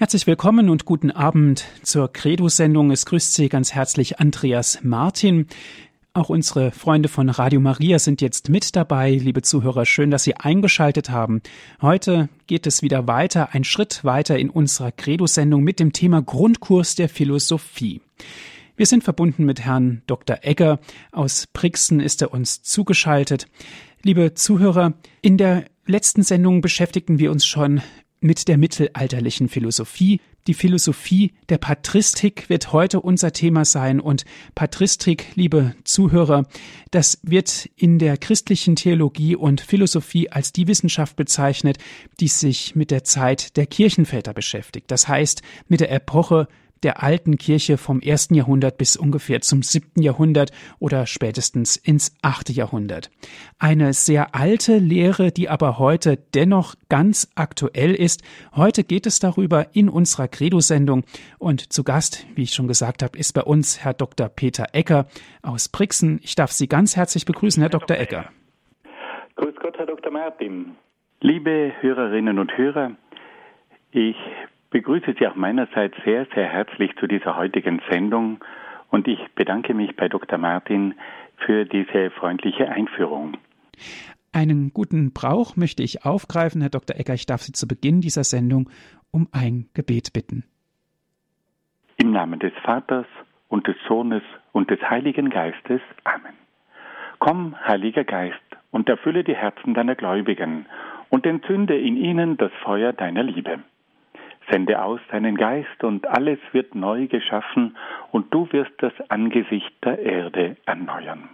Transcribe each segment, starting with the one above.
Herzlich willkommen und guten Abend zur Credo-Sendung. Es grüßt Sie ganz herzlich Andreas Martin. Auch unsere Freunde von Radio Maria sind jetzt mit dabei. Liebe Zuhörer, schön, dass Sie eingeschaltet haben. Heute geht es wieder weiter, ein Schritt weiter in unserer Credo-Sendung mit dem Thema Grundkurs der Philosophie. Wir sind verbunden mit Herrn Dr. Egger. Aus Brixen ist er uns zugeschaltet. Liebe Zuhörer, in der letzten Sendung beschäftigten wir uns schon mit der mittelalterlichen Philosophie. Die Philosophie der Patristik wird heute unser Thema sein und Patristik, liebe Zuhörer, das wird in der christlichen Theologie und Philosophie als die Wissenschaft bezeichnet, die sich mit der Zeit der Kirchenväter beschäftigt. Das heißt, mit der Epoche der alten Kirche vom ersten Jahrhundert bis ungefähr zum siebten Jahrhundert oder spätestens ins achte Jahrhundert. Eine sehr alte Lehre, die aber heute dennoch ganz aktuell ist. Heute geht es darüber in unserer Credo-Sendung und zu Gast, wie ich schon gesagt habe, ist bei uns Herr Dr. Peter Ecker aus Brixen. Ich darf Sie ganz herzlich begrüßen, Herr, Dr. Ecker. Grüß Gott, Herr Dr. Martin. Liebe Hörerinnen und Hörer, ich begrüße Sie auch meinerseits sehr, sehr herzlich zu dieser heutigen Sendung und ich bedanke mich bei Dr. Martin für diese freundliche Einführung. Einen guten Brauch möchte ich aufgreifen, Herr Dr. Ecker. Ich darf Sie zu Beginn dieser Sendung um ein Gebet bitten. Im Namen des Vaters und des Sohnes und des Heiligen Geistes. Amen. Komm, Heiliger Geist, und erfülle die Herzen deiner Gläubigen und entzünde in ihnen das Feuer deiner Liebe. Sende aus deinen Geist und alles wird neu geschaffen und du wirst das Angesicht der Erde erneuern.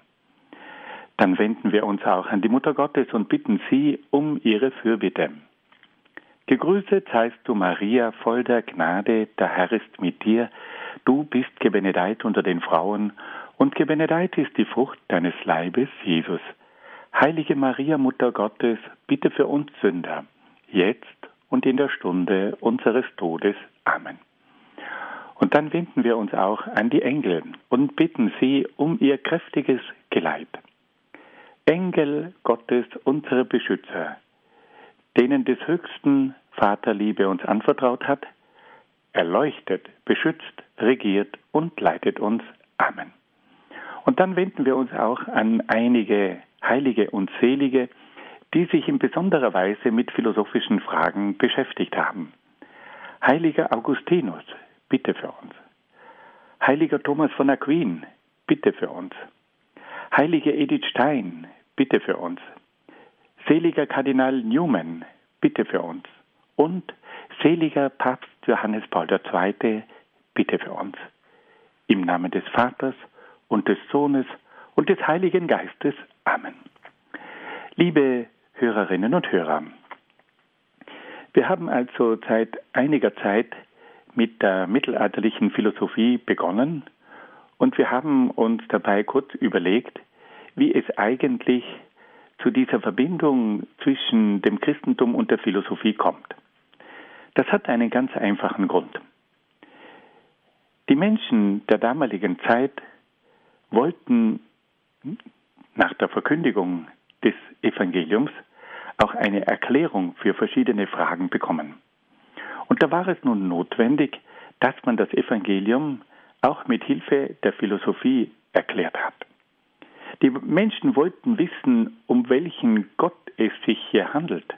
Dann wenden wir uns auch an die Mutter Gottes und bitten sie um ihre Fürbitte. Gegrüßet seist du, Maria, voll der Gnade, der Herr ist mit dir. Du bist gebenedeit unter den Frauen, und gebenedeit ist die Frucht deines Leibes, Jesus. Heilige Maria, Mutter Gottes, bitte für uns Sünder, jetzt und in der Stunde unseres Todes. Amen. Und dann wenden wir uns auch an die Engel und bitten sie um ihr kräftiges Geleit. Engel Gottes, unsere Beschützer, denen des höchsten Vaterliebe uns anvertraut hat, erleuchtet, beschützt, regiert und leitet uns. Amen. Und dann wenden wir uns auch an einige Heilige und Selige, die sich in besonderer Weise mit philosophischen Fragen beschäftigt haben. Heiliger Augustinus, bitte für uns. Heiliger Thomas von Aquin, bitte für uns. Heilige Edith Stein, bitte für uns. Seliger Kardinal Newman, bitte für uns. Und seliger Papst Johannes Paul II, bitte für uns. Im Namen des Vaters und des Sohnes und des Heiligen Geistes. Amen. Liebe Hörerinnen und Hörer. Wir haben also seit einiger Zeit mit der mittelalterlichen Philosophie begonnen und wir haben uns dabei kurz überlegt, wie es eigentlich zu dieser Verbindung zwischen dem Christentum und der Philosophie kommt. Das hat einen ganz einfachen Grund. Die Menschen der damaligen Zeit wollten nach der Verkündigung des Evangeliums auch eine Erklärung für verschiedene Fragen bekommen. Und da war es nun notwendig, dass man das Evangelium auch mit Hilfe der Philosophie erklärt hat. Die Menschen wollten wissen, um welchen Gott es sich hier handelt.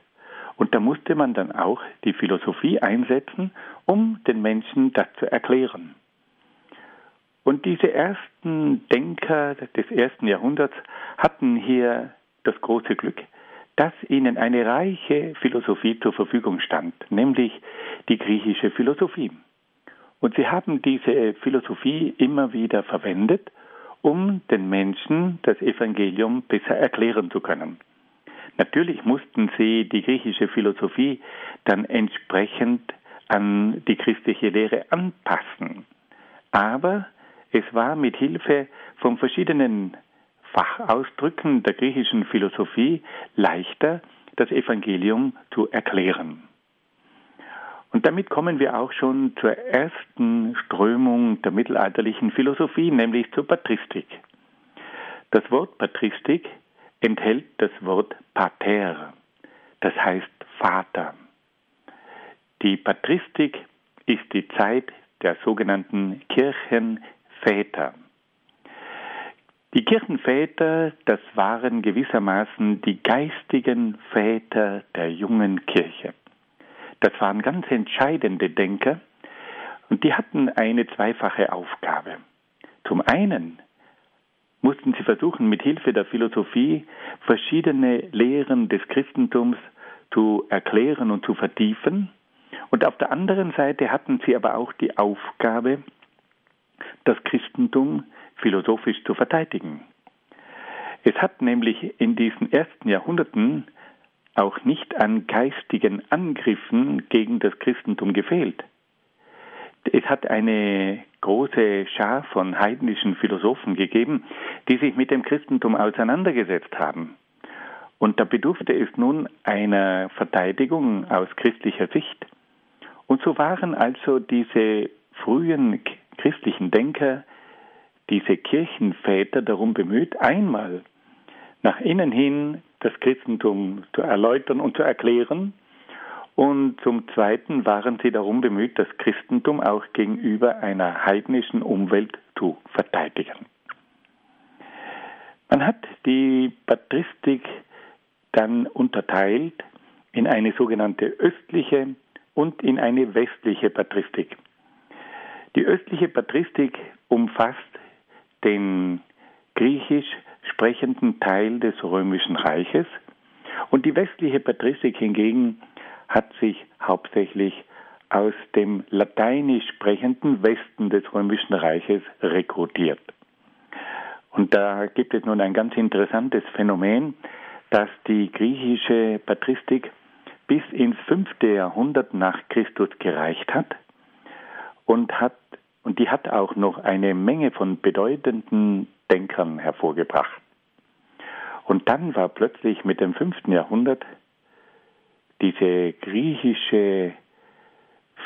Und da musste man dann auch die Philosophie einsetzen, um den Menschen das zu erklären. Und diese ersten Denker des ersten Jahrhunderts hatten hier das große Glück, dass ihnen eine reiche Philosophie zur Verfügung stand, nämlich die griechische Philosophie. Und sie haben diese Philosophie immer wieder verwendet, um den Menschen das Evangelium besser erklären zu können. Natürlich mussten sie die griechische Philosophie dann entsprechend an die christliche Lehre anpassen. Aber es war mit Hilfe von verschiedenen Fachausdrücken der griechischen Philosophie leichter, das Evangelium zu erklären. Und damit kommen wir auch schon zur ersten Strömung der mittelalterlichen Philosophie, nämlich zur Patristik. Das Wort Patristik enthält das Wort Pater, das heißt Vater. Die Patristik ist die Zeit der sogenannten Kirchenväter. Die Kirchenväter, das waren gewissermaßen die geistigen Väter der jungen Kirche. Das waren ganz entscheidende Denker und die hatten eine zweifache Aufgabe. Zum einen mussten sie versuchen, mit Hilfe der Philosophie verschiedene Lehren des Christentums zu erklären und zu vertiefen. Und auf der anderen Seite hatten sie aber auch die Aufgabe, das Christentum philosophisch zu verteidigen. Es hat nämlich in diesen ersten Jahrhunderten auch nicht an geistigen Angriffen gegen das Christentum gefehlt. Es hat eine große Schar von heidnischen Philosophen gegeben, die sich mit dem Christentum auseinandergesetzt haben. Und da bedurfte es nun einer Verteidigung aus christlicher Sicht. Und so waren also diese frühen christlichen Denker, diese Kirchenväter darum bemüht, einmal nach innen hin das Christentum zu erläutern und zu erklären. Und zum Zweiten waren sie darum bemüht, das Christentum auch gegenüber einer heidnischen Umwelt zu verteidigen. Man hat die Patristik dann unterteilt in eine sogenannte östliche und in eine westliche Patristik. Die östliche Patristik umfasst den griechisch sprechenden Teil des römischen Reiches und die westliche Patristik hingegen hat sich hauptsächlich aus dem lateinisch sprechenden Westen des römischen Reiches rekrutiert. Und da gibt es nun ein ganz interessantes Phänomen, dass die griechische Patristik bis ins fünfte Jahrhundert nach Christus gereicht hat und hat und die hat auch noch eine Menge von bedeutenden Denkern hervorgebracht. Und dann war plötzlich mit dem fünften Jahrhundert diese griechische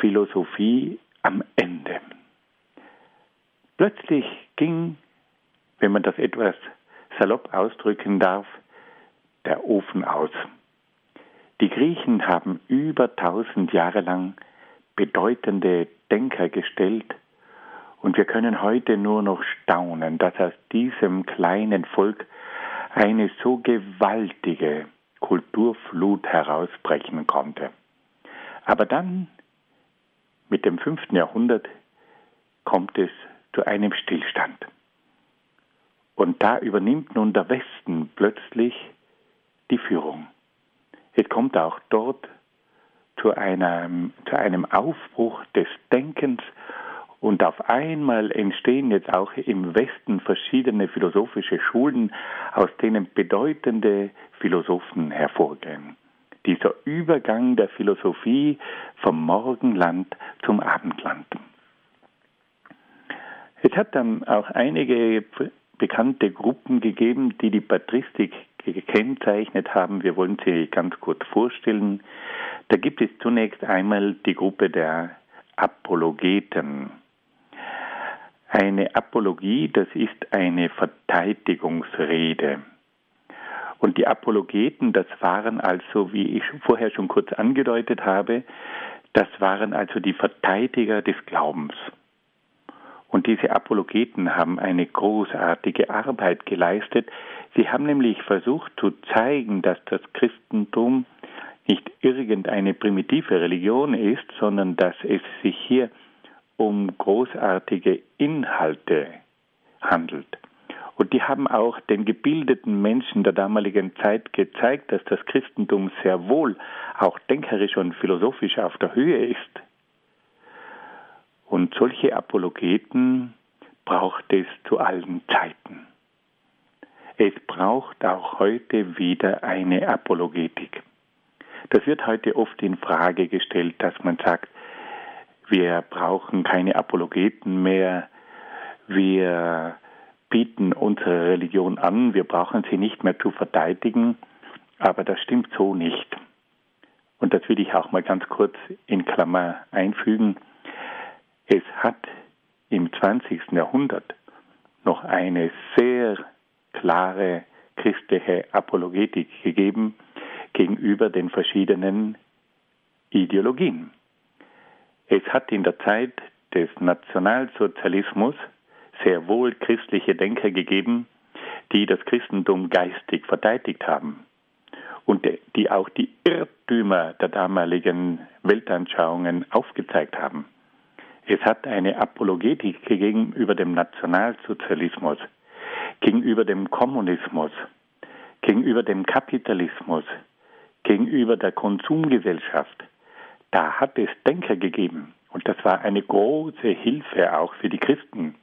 Philosophie am Ende. Plötzlich ging, wenn man das etwas salopp ausdrücken darf, der Ofen aus. Die Griechen haben über tausend Jahre lang bedeutende Denker gestellt und wir können heute nur noch staunen, dass aus diesem kleinen Volk eine so gewaltige Kulturflut herausbrechen konnte. Aber dann, mit dem fünften Jahrhundert, kommt es zu einem Stillstand. Und da übernimmt nun der Westen plötzlich die Führung. Es kommt auch dort zu einem, zu einem Aufbruch des Denkens und auf einmal entstehen jetzt auch im Westen verschiedene philosophische Schulen, aus denen bedeutende Philosophen hervorgehen. Dieser Übergang der Philosophie vom Morgenland zum Abendland. Es hat dann auch einige bekannte Gruppen gegeben, die die Patristik gekennzeichnet haben. Wir wollen sie ganz kurz vorstellen. Da gibt es zunächst einmal die Gruppe der Apologeten. Eine Apologie, das ist eine Verteidigungsrede. Und die Apologeten, das waren also, wie ich vorher schon kurz angedeutet habe, das waren also die Verteidiger des Glaubens. Und diese Apologeten haben eine großartige Arbeit geleistet. Sie haben nämlich versucht zu zeigen, dass das Christentum nicht irgendeine primitive Religion ist, sondern dass es sich hier um großartige Inhalte handelt. Und die haben auch den gebildeten Menschen der damaligen Zeit gezeigt, dass das Christentum sehr wohl auch denkerisch und philosophisch auf der Höhe ist. Und solche Apologeten braucht es zu allen Zeiten. Es braucht auch heute wieder eine Apologetik. Das wird heute oft in Frage gestellt, dass man sagt, wir brauchen keine Apologeten mehr. Wir bieten unsere Religion an. Wir brauchen sie nicht mehr zu verteidigen. Aber das stimmt so nicht. Und das will ich auch mal ganz kurz in Klammer einfügen. Es hat im 20. Jahrhundert noch eine sehr klare christliche Apologetik gegeben gegenüber den verschiedenen Ideologien. Es hat in der Zeit des Nationalsozialismus sehr wohl christliche Denker gegeben, die das Christentum geistig verteidigt haben und die auch die Irrtümer der damaligen Weltanschauungen aufgezeigt haben. Es hat eine Apologetik gegenüber dem Nationalsozialismus, gegenüber dem Kommunismus, gegenüber dem Kapitalismus, gegenüber der Konsumgesellschaft. Da hat es Denker gegeben und das war eine große Hilfe auch für die Christen.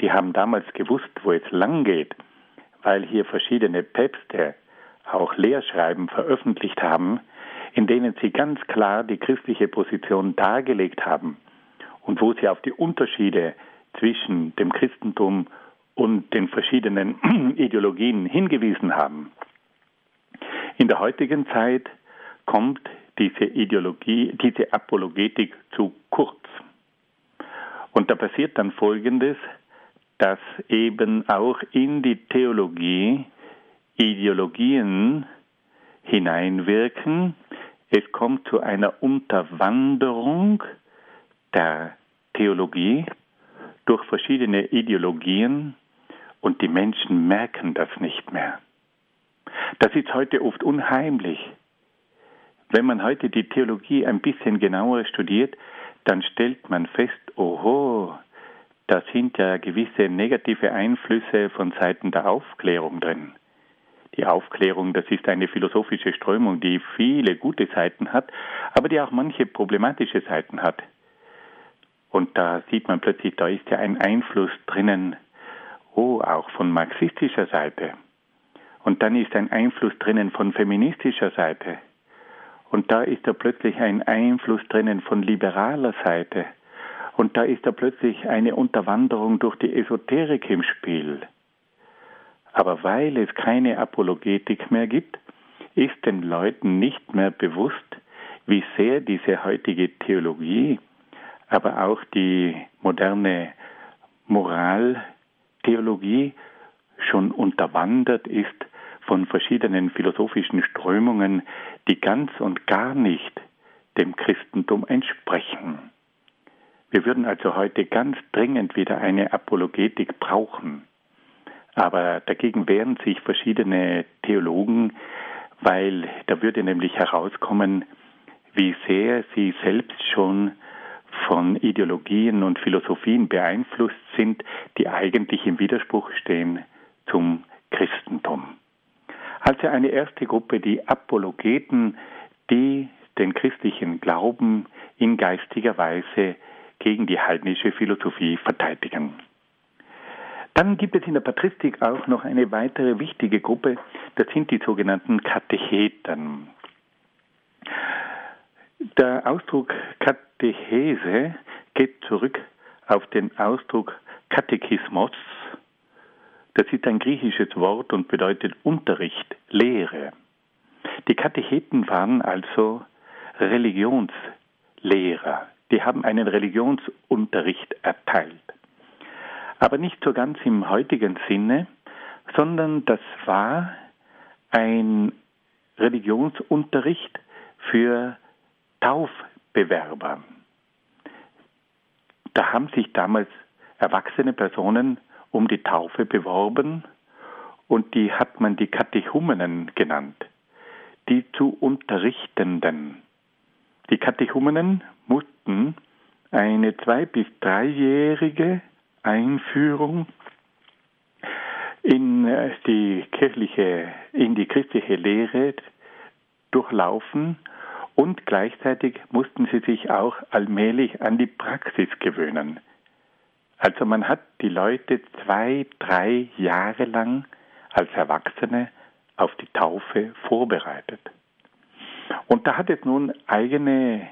Die haben damals gewusst, wo es lang geht, weil hier verschiedene Päpste auch Lehrschreiben veröffentlicht haben, in denen sie ganz klar die christliche Position dargelegt haben und wo sie auf die Unterschiede zwischen dem Christentum und den verschiedenen Ideologien hingewiesen haben. In der heutigen Zeit kommt diese Ideologie, diese Apologetik zu kurz. Und da passiert dann Folgendes, dass eben auch in die Theologie Ideologien hineinwirken. Es kommt zu einer Unterwanderung der Theologie durch verschiedene Ideologien und die Menschen merken das nicht mehr. Das ist heute oft unheimlich. Wenn man heute die Theologie ein bisschen genauer studiert, dann stellt man fest, oho, da sind ja gewisse negative Einflüsse von Seiten der Aufklärung drin. Die Aufklärung, das ist eine philosophische Strömung, die viele gute Seiten hat, aber die auch manche problematische Seiten hat. Und da sieht man plötzlich, da ist ja ein Einfluss drinnen, oh, auch von marxistischer Seite. Und dann ist ein Einfluss drinnen von feministischer Seite. Und da ist da plötzlich ein Einfluss drinnen von liberaler Seite. Und da ist da plötzlich eine Unterwanderung durch die Esoterik im Spiel. Aber weil es keine Apologetik mehr gibt, ist den Leuten nicht mehr bewusst, wie sehr diese heutige Theologie, aber auch die moderne Moraltheologie schon unterwandert ist von verschiedenen philosophischen Strömungen, die ganz und gar nicht dem Christentum entsprechen. Wir würden also heute ganz dringend wieder eine Apologetik brauchen. Aber dagegen wehren sich verschiedene Theologen, weil da würde nämlich herauskommen, wie sehr sie selbst schon von Ideologien und Philosophien beeinflusst sind, die eigentlich im Widerspruch stehen zum Christentum. Also eine erste Gruppe, die Apologeten, die den christlichen Glauben in geistiger Weise gegen die heidnische Philosophie verteidigen. Dann gibt es in der Patristik auch noch eine weitere wichtige Gruppe, das sind die sogenannten Katecheten. Der Ausdruck Katechese geht zurück auf den Ausdruck Katechismos, das ist ein griechisches Wort und bedeutet Unterricht, Lehre. Die Katecheten waren also Religionslehrer. Die haben einen Religionsunterricht erteilt. Aber nicht so ganz im heutigen Sinne, sondern das war ein Religionsunterricht für Taufbewerber. Da haben sich damals erwachsene Personen um die Taufe beworben und die hat man die Katechumenen genannt, die zu Unterrichtenden. Die Katechumenen mussten eine zwei- bis dreijährige Einführung in äh, die kirchliche, in die christliche Lehre durchlaufen und gleichzeitig mussten sie sich auch allmählich an die Praxis gewöhnen. Also man hat die Leute zwei, drei Jahre lang als Erwachsene auf die Taufe vorbereitet. Und da hat es nun eigene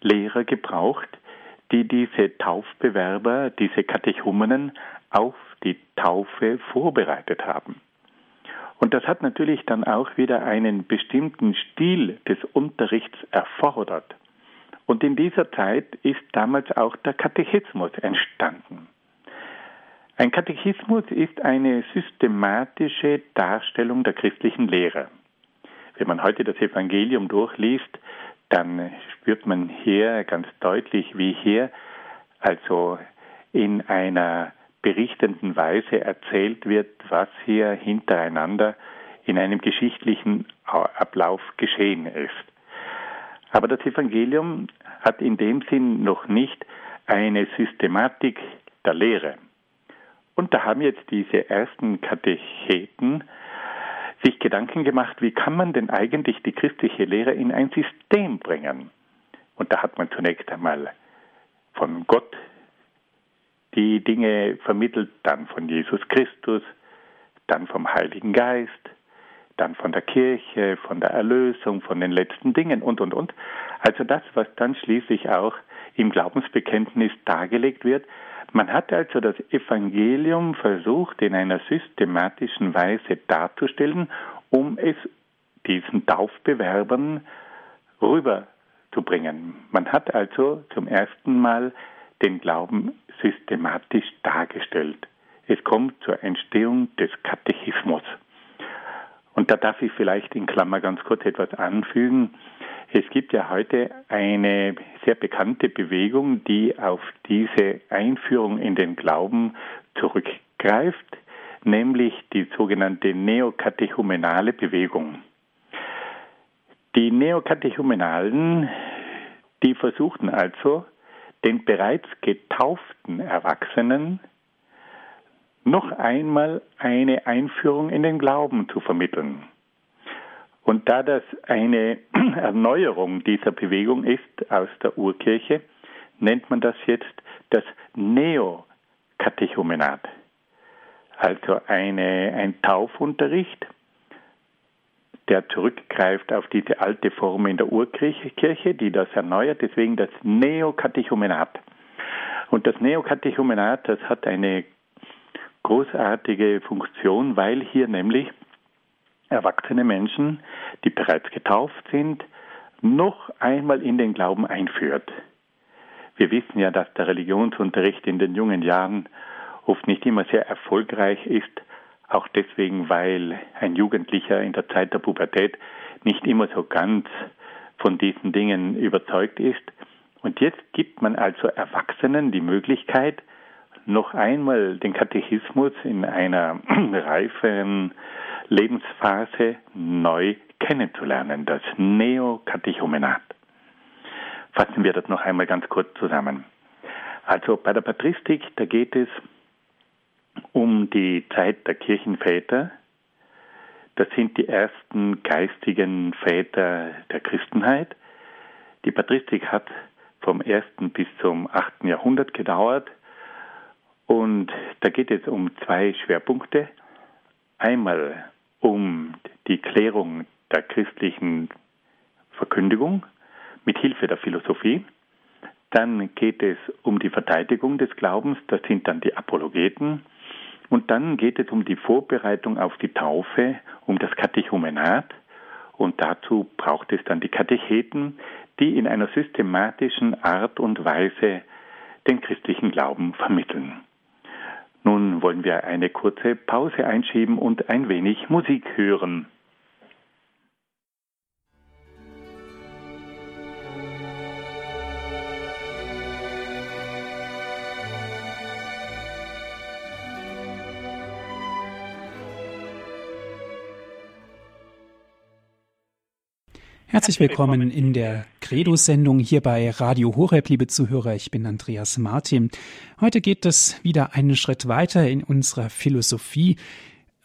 Lehrer gebraucht, die diese Taufbewerber, diese Katechumenen auf die Taufe vorbereitet haben. Und das hat natürlich dann auch wieder einen bestimmten Stil des Unterrichts erfordert. Und in dieser Zeit ist damals auch der Katechismus entstanden. Ein Katechismus ist eine systematische Darstellung der christlichen Lehre. Wenn man heute das Evangelium durchliest, dann spürt man hier ganz deutlich, wie hier also in einer berichtenden Weise erzählt wird, was hier hintereinander in einem geschichtlichen Ablauf geschehen ist. Aber das Evangelium hat in dem Sinn noch nicht eine Systematik der Lehre. Und da haben jetzt diese ersten Katecheten sich Gedanken gemacht, wie kann man denn eigentlich die christliche Lehre in ein System bringen? Und da hat man zunächst einmal von Gott die Dinge vermittelt, dann von Jesus Christus, dann vom Heiligen Geist, dann von der Kirche, von der Erlösung, von den letzten Dingen und, und, und. Also das, was dann schließlich auch im Glaubensbekenntnis dargelegt wird. Man hat also das Evangelium versucht in einer systematischen Weise darzustellen, um es diesen Taufbewerbern rüberzubringen. Man hat also zum ersten Mal den Glauben systematisch dargestellt. Es kommt zur Entstehung des Katechismus. Und da darf ich vielleicht in Klammer ganz kurz etwas anfügen. Es gibt ja heute eine sehr bekannte Bewegung, die auf diese Einführung in den Glauben zurückgreift, nämlich die sogenannte neokatechumenale Bewegung. Die Neokatechumenalen, die versuchten also, den bereits getauften Erwachsenen noch einmal eine Einführung in den Glauben zu vermitteln. Und da das eine Erneuerung dieser Bewegung ist aus der Urkirche, nennt man das jetzt das Neokatechumenat. Also eine, ein Taufunterricht, der zurückgreift auf diese alte Form in der Urkirche, die das erneuert, deswegen das Neokatechumenat. Und das Neokatechumenat, das hat eine großartige Funktion, weil hier nämlich erwachsene Menschen, die bereits getauft sind, noch einmal in den Glauben einführt. Wir wissen ja, dass der Religionsunterricht in den jungen Jahren oft nicht immer sehr erfolgreich ist, auch deswegen, weil ein Jugendlicher in der Zeit der Pubertät nicht immer so ganz von diesen Dingen überzeugt ist. Und jetzt gibt man also Erwachsenen die Möglichkeit, noch einmal den Katechismus in einer reiferen Lebensphase neu kennenzulernen, das Neokatechumenat. Fassen wir das noch einmal ganz kurz zusammen. Also bei der Patristik, da geht es um die Zeit der Kirchenväter. Das sind die ersten geistigen Väter der Christenheit. Die Patristik hat vom 1. bis zum 8. Jahrhundert gedauert. Und da geht es um zwei Schwerpunkte. Einmal um die Klärung der christlichen Verkündigung mit Hilfe der Philosophie. Dann geht es um die Verteidigung des Glaubens, das sind dann die Apologeten. Und dann geht es um die Vorbereitung auf die Taufe, um das Katechumenat. Und dazu braucht es dann die Katecheten, die in einer systematischen Art und Weise den christlichen Glauben vermitteln. Nun wollen wir eine kurze Pause einschieben und ein wenig Musik hören. Herzlich willkommen in der Credo-Sendung hier bei Radio Horeb, liebe Zuhörer. Ich bin Andreas Martin. Heute geht es wieder einen Schritt weiter in unserer Philosophie.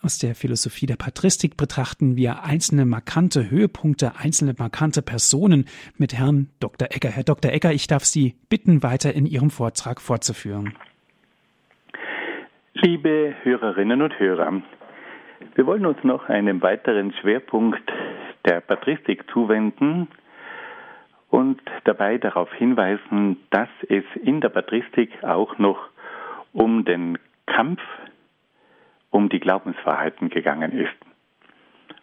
Aus der Philosophie der Patristik betrachten wir einzelne markante Höhepunkte, einzelne markante Personen mit Herrn Dr. Egger. Herr Dr. Egger, ich darf Sie bitten, weiter in Ihrem Vortrag fortzuführen. Liebe Hörerinnen und Hörer, wir wollen uns noch einen weiteren Schwerpunkt der Patristik zuwenden und dabei darauf hinweisen, dass es in der Patristik auch noch um den Kampf um die Glaubenswahrheiten gegangen ist.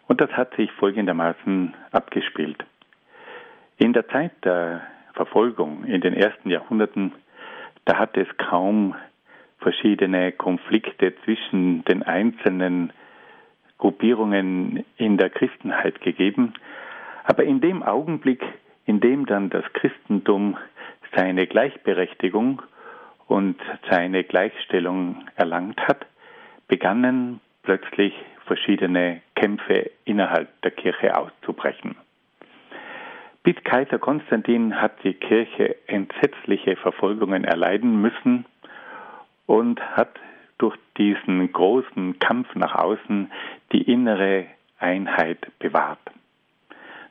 Und das hat sich folgendermaßen abgespielt. In der Zeit der Verfolgung in den ersten Jahrhunderten, da hat es kaum verschiedene Konflikte zwischen den einzelnen Gruppierungen in der Christenheit gegeben. Aber in dem Augenblick, indem dann das Christentum seine Gleichberechtigung und seine Gleichstellung erlangt hat, begannen plötzlich verschiedene Kämpfe innerhalb der Kirche auszubrechen. Bis Kaiser Konstantin hat die Kirche entsetzliche Verfolgungen erleiden müssen und hat durch diesen großen Kampf nach außen die innere Einheit bewahrt.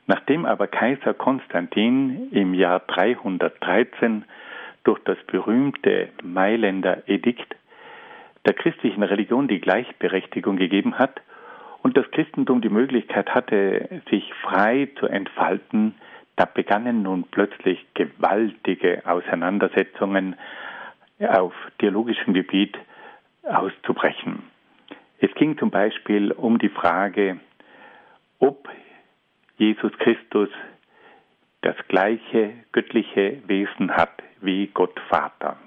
Nachdem aber Kaiser Konstantin im Jahr 313 durch das berühmte Mailänder Edikt der christlichen Religion die Gleichberechtigung gegeben hat und das Christentum die Möglichkeit hatte, sich frei zu entfalten, da begannen nun plötzlich gewaltige Auseinandersetzungen auf theologischem Gebiet auszubrechen. Es ging zum Beispiel um die Frage, ob Jesus Christus das gleiche göttliche Wesen hat wie Gott Vater.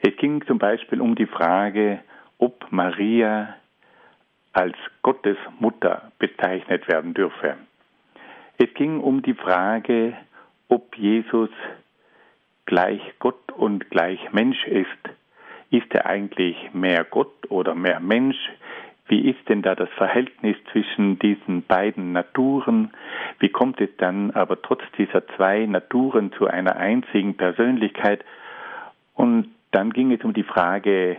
Es ging zum Beispiel um die Frage, ob Maria als Gottes Mutter bezeichnet werden dürfe. Es ging um die Frage, ob Jesus gleich Gott und gleich Mensch ist. Ist er eigentlich mehr Gott oder mehr Mensch? Wie ist denn da das Verhältnis zwischen diesen beiden Naturen? Wie kommt es dann aber trotz dieser zwei Naturen zu einer einzigen Persönlichkeit? Und dann ging es um die Frage,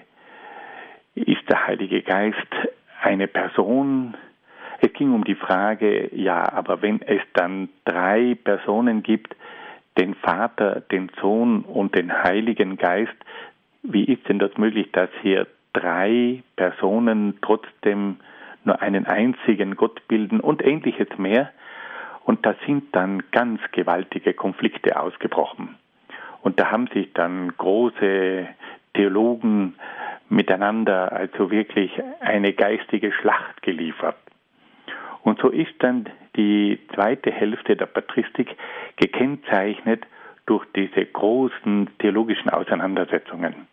ist der Heilige Geist eine Person? Es ging um die Frage, ja, aber wenn es dann drei Personen gibt, den Vater, den Sohn und den Heiligen Geist, wie ist denn das möglich, dass hier drei Personen trotzdem nur einen einzigen Gott bilden und ähnliches mehr. Und da sind dann ganz gewaltige Konflikte ausgebrochen. Und da haben sich dann große Theologen miteinander also wirklich eine geistige Schlacht geliefert. Und so ist dann die zweite Hälfte der Patristik gekennzeichnet durch diese großen theologischen Auseinandersetzungen.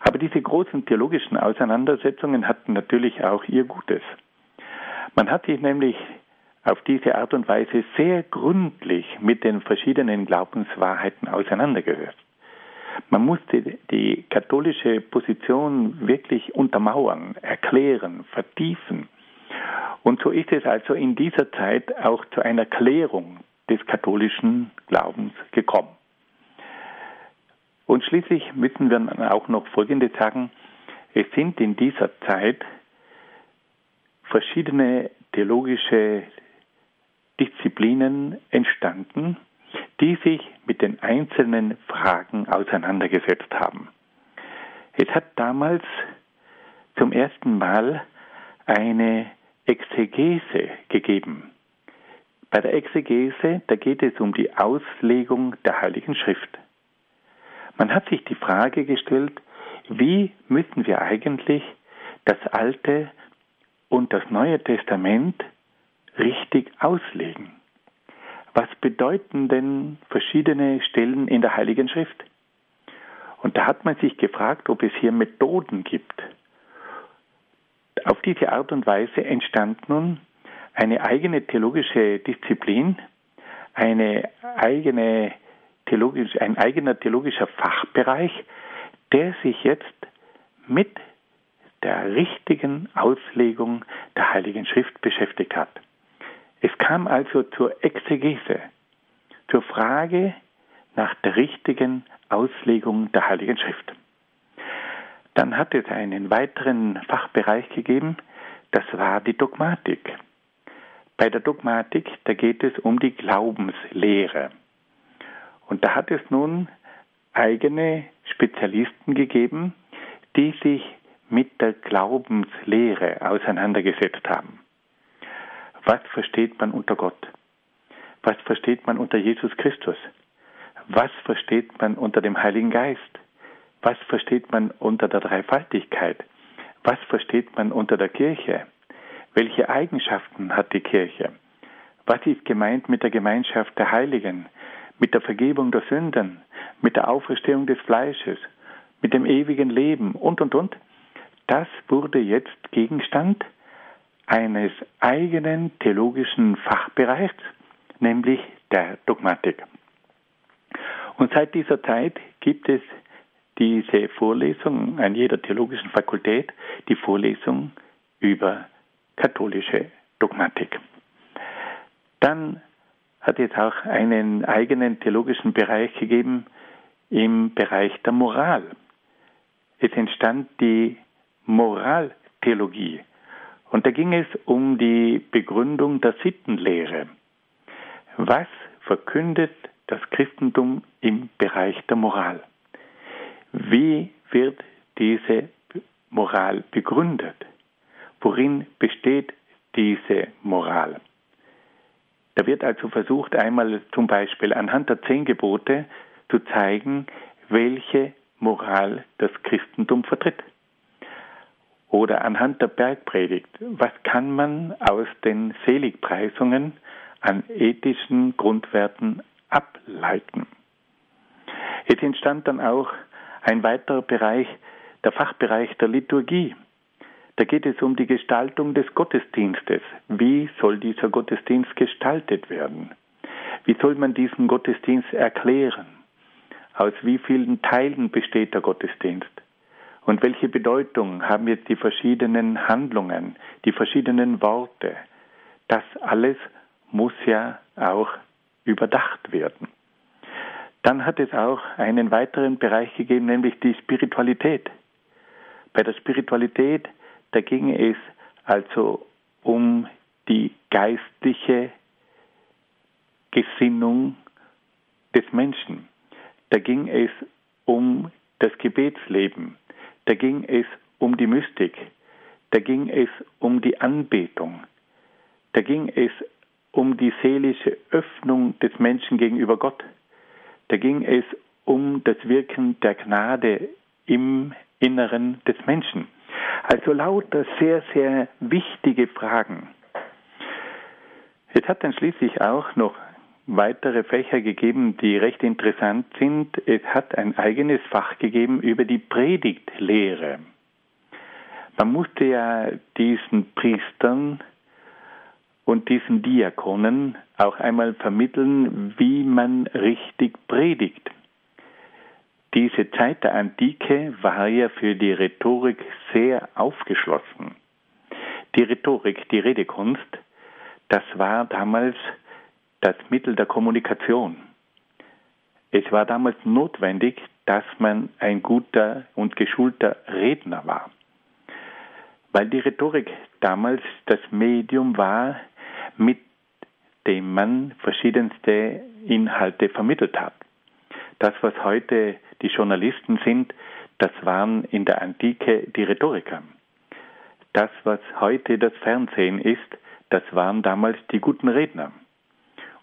Aber diese großen theologischen Auseinandersetzungen hatten natürlich auch ihr Gutes. Man hat sich nämlich auf diese Art und Weise sehr gründlich mit den verschiedenen Glaubenswahrheiten auseinandergesetzt. Man musste die katholische Position wirklich untermauern, erklären, vertiefen. Und so ist es also in dieser Zeit auch zu einer Klärung des katholischen Glaubens gekommen. Und schließlich müssen wir auch noch Folgendes sagen. Es sind in dieser Zeit verschiedene theologische Disziplinen entstanden, die sich mit den einzelnen Fragen auseinandergesetzt haben. Es hat damals zum ersten Mal eine Exegese gegeben. Bei der Exegese, da geht es um die Auslegung der Heiligen Schrift. Man hat sich die Frage gestellt, wie müssen wir eigentlich das Alte und das Neue Testament richtig auslegen? Was bedeuten denn verschiedene Stellen in der Heiligen Schrift? Und da hat man sich gefragt, ob es hier Methoden gibt. Auf diese Art und Weise entstand nun eine eigene theologische Disziplin, eine eigene theologisch, ein eigener theologischer Fachbereich, der sich jetzt mit der richtigen Auslegung der Heiligen Schrift beschäftigt hat. Es kam also zur Exegese, zur Frage nach der richtigen Auslegung der Heiligen Schrift. Dann hat es einen weiteren Fachbereich gegeben, das war die Dogmatik. Bei der Dogmatik, da geht es um die Glaubenslehre. Und da hat es nun eigene Spezialisten gegeben, die sich mit der Glaubenslehre auseinandergesetzt haben. Was versteht man unter Gott? Was versteht man unter Jesus Christus? Was versteht man unter dem Heiligen Geist? Was versteht man unter der Dreifaltigkeit? Was versteht man unter der Kirche? Welche Eigenschaften hat die Kirche? Was ist gemeint mit der Gemeinschaft der Heiligen? Mit der Vergebung der Sünden, mit der Auferstehung des Fleisches, mit dem ewigen Leben und, und, und, das wurde jetzt Gegenstand eines eigenen theologischen Fachbereichs, nämlich der Dogmatik. Und seit dieser Zeit gibt es diese Vorlesung an jeder theologischen Fakultät, die Vorlesung über katholische Dogmatik. Dann hat es auch einen eigenen theologischen Bereich gegeben im Bereich der Moral. Es entstand die Moraltheologie. Und da ging es um die Begründung der Sittenlehre. Was verkündet das Christentum im Bereich der Moral? Wie wird diese Moral begründet? Worin besteht diese Moral? Da wird also versucht, einmal zum Beispiel anhand der zehn Gebote zu zeigen, welche Moral das Christentum vertritt. Oder anhand der Bergpredigt, was kann man aus den Seligpreisungen an ethischen Grundwerten ableiten? Es entstand dann auch ein weiterer Bereich, der Fachbereich der Liturgie. Da geht es um die Gestaltung des Gottesdienstes. Wie soll dieser Gottesdienst gestaltet werden? Wie soll man diesen Gottesdienst erklären? Aus wie vielen Teilen besteht der Gottesdienst? Und welche Bedeutung haben jetzt die verschiedenen Handlungen, die verschiedenen Worte? Das alles muss ja auch überdacht werden. Dann hat es auch einen weiteren Bereich gegeben, nämlich die Spiritualität. Bei der Spiritualität da ging es also um die geistliche Gesinnung des Menschen. Da ging es um das Gebetsleben. Da ging es um die Mystik. Da ging es um die Anbetung. Da ging es um die seelische Öffnung des Menschen gegenüber Gott. Da ging es um das Wirken der Gnade im Inneren des Menschen. Also lauter sehr, sehr wichtige Fragen. Es hat dann schließlich auch noch weitere Fächer gegeben, die recht interessant sind. Es hat ein eigenes Fach gegeben über die Predigtlehre. Man musste ja diesen Priestern und diesen Diakonen auch einmal vermitteln, wie man richtig predigt. Diese Zeit der Antike war ja für die Rhetorik sehr aufgeschlossen. Die Rhetorik, die Redekunst, das war damals das Mittel der Kommunikation. Es war damals notwendig, dass man ein guter und geschulter Redner war, weil die Rhetorik damals das Medium war, mit dem man verschiedenste Inhalte vermittelt hat. Das, was heute die Journalisten sind, das waren in der Antike die Rhetoriker. Das, was heute das Fernsehen ist, das waren damals die guten Redner.